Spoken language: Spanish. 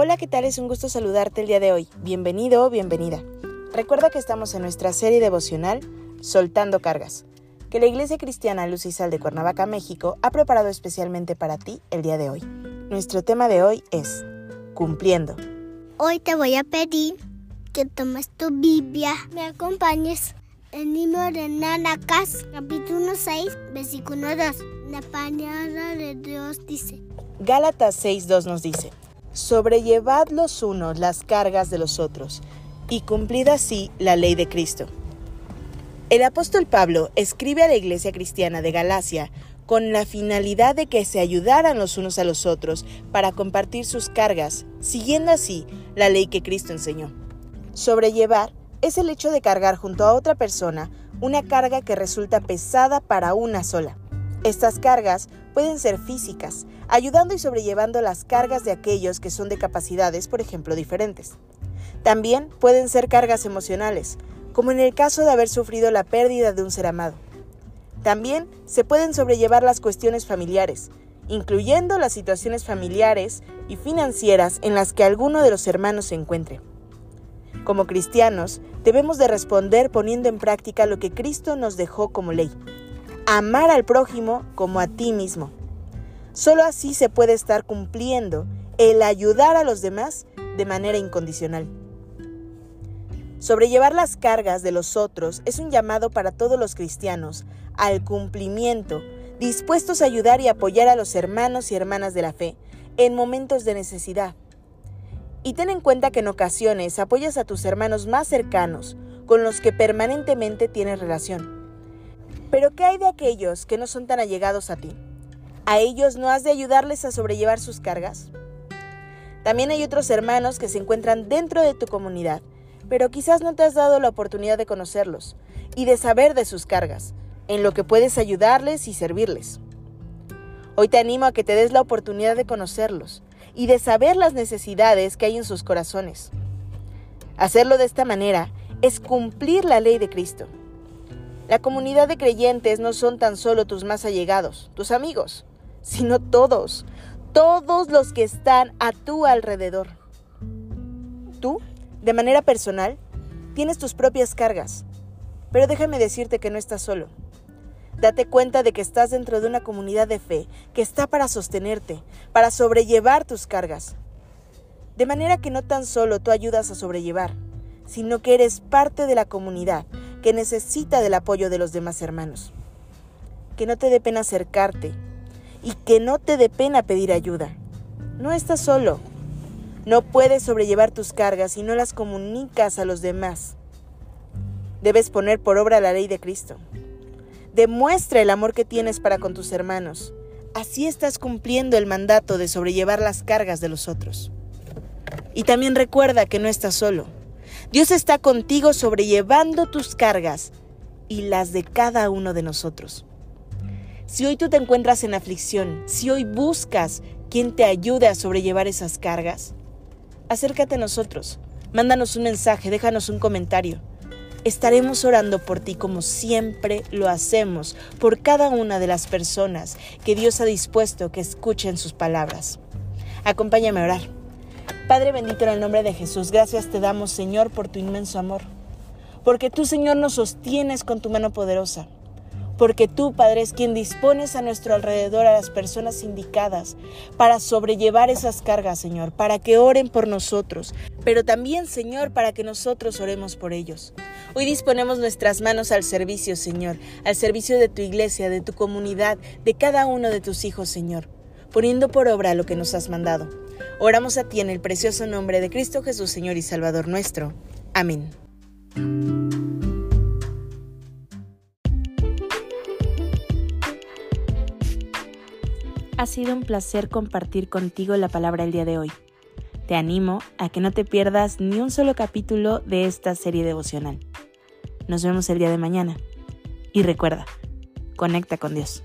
Hola, ¿qué tal? Es un gusto saludarte el día de hoy. Bienvenido o bienvenida. Recuerda que estamos en nuestra serie devocional Soltando Cargas, que la Iglesia Cristiana Luz y Sal de Cuernavaca, México, ha preparado especialmente para ti el día de hoy. Nuestro tema de hoy es Cumpliendo. Hoy te voy a pedir que tomes tu Biblia, me acompañes el libro de Nanacas, capítulo 6, versículo 2. La palabra de Dios dice. Gálatas 6.2 nos dice, sobrellevad los unos las cargas de los otros, y cumplid así la ley de Cristo. El apóstol Pablo escribe a la iglesia cristiana de Galacia con la finalidad de que se ayudaran los unos a los otros para compartir sus cargas, siguiendo así la ley que Cristo enseñó. Sobrellevar es el hecho de cargar junto a otra persona una carga que resulta pesada para una sola. Estas cargas pueden ser físicas, ayudando y sobrellevando las cargas de aquellos que son de capacidades, por ejemplo, diferentes. También pueden ser cargas emocionales, como en el caso de haber sufrido la pérdida de un ser amado. También se pueden sobrellevar las cuestiones familiares, incluyendo las situaciones familiares y financieras en las que alguno de los hermanos se encuentre. Como cristianos, debemos de responder poniendo en práctica lo que Cristo nos dejó como ley. Amar al prójimo como a ti mismo. Solo así se puede estar cumpliendo el ayudar a los demás de manera incondicional. Sobrellevar las cargas de los otros es un llamado para todos los cristianos al cumplimiento, dispuestos a ayudar y apoyar a los hermanos y hermanas de la fe en momentos de necesidad. Y ten en cuenta que en ocasiones apoyas a tus hermanos más cercanos, con los que permanentemente tienes relación. Pero ¿qué hay de aquellos que no son tan allegados a ti? ¿A ellos no has de ayudarles a sobrellevar sus cargas? También hay otros hermanos que se encuentran dentro de tu comunidad, pero quizás no te has dado la oportunidad de conocerlos y de saber de sus cargas, en lo que puedes ayudarles y servirles. Hoy te animo a que te des la oportunidad de conocerlos y de saber las necesidades que hay en sus corazones. Hacerlo de esta manera es cumplir la ley de Cristo. La comunidad de creyentes no son tan solo tus más allegados, tus amigos, sino todos, todos los que están a tu alrededor. Tú, de manera personal, tienes tus propias cargas, pero déjame decirte que no estás solo. Date cuenta de que estás dentro de una comunidad de fe que está para sostenerte, para sobrellevar tus cargas. De manera que no tan solo tú ayudas a sobrellevar, sino que eres parte de la comunidad que necesita del apoyo de los demás hermanos. Que no te dé pena acercarte y que no te dé pena pedir ayuda. No estás solo. No puedes sobrellevar tus cargas si no las comunicas a los demás. Debes poner por obra la ley de Cristo. Demuestra el amor que tienes para con tus hermanos. Así estás cumpliendo el mandato de sobrellevar las cargas de los otros. Y también recuerda que no estás solo. Dios está contigo sobrellevando tus cargas y las de cada uno de nosotros. Si hoy tú te encuentras en aflicción, si hoy buscas quien te ayude a sobrellevar esas cargas, acércate a nosotros, mándanos un mensaje, déjanos un comentario. Estaremos orando por ti como siempre lo hacemos, por cada una de las personas que Dios ha dispuesto que escuchen sus palabras. Acompáñame a orar. Padre bendito en el nombre de Jesús, gracias te damos Señor por tu inmenso amor, porque tú Señor nos sostienes con tu mano poderosa porque tú, Padre, es quien dispones a nuestro alrededor a las personas indicadas para sobrellevar esas cargas, Señor, para que oren por nosotros, pero también, Señor, para que nosotros oremos por ellos. Hoy disponemos nuestras manos al servicio, Señor, al servicio de tu iglesia, de tu comunidad, de cada uno de tus hijos, Señor, poniendo por obra lo que nos has mandado. Oramos a ti en el precioso nombre de Cristo Jesús, Señor y Salvador nuestro. Amén. Ha sido un placer compartir contigo la palabra el día de hoy. Te animo a que no te pierdas ni un solo capítulo de esta serie devocional. Nos vemos el día de mañana. Y recuerda, conecta con Dios.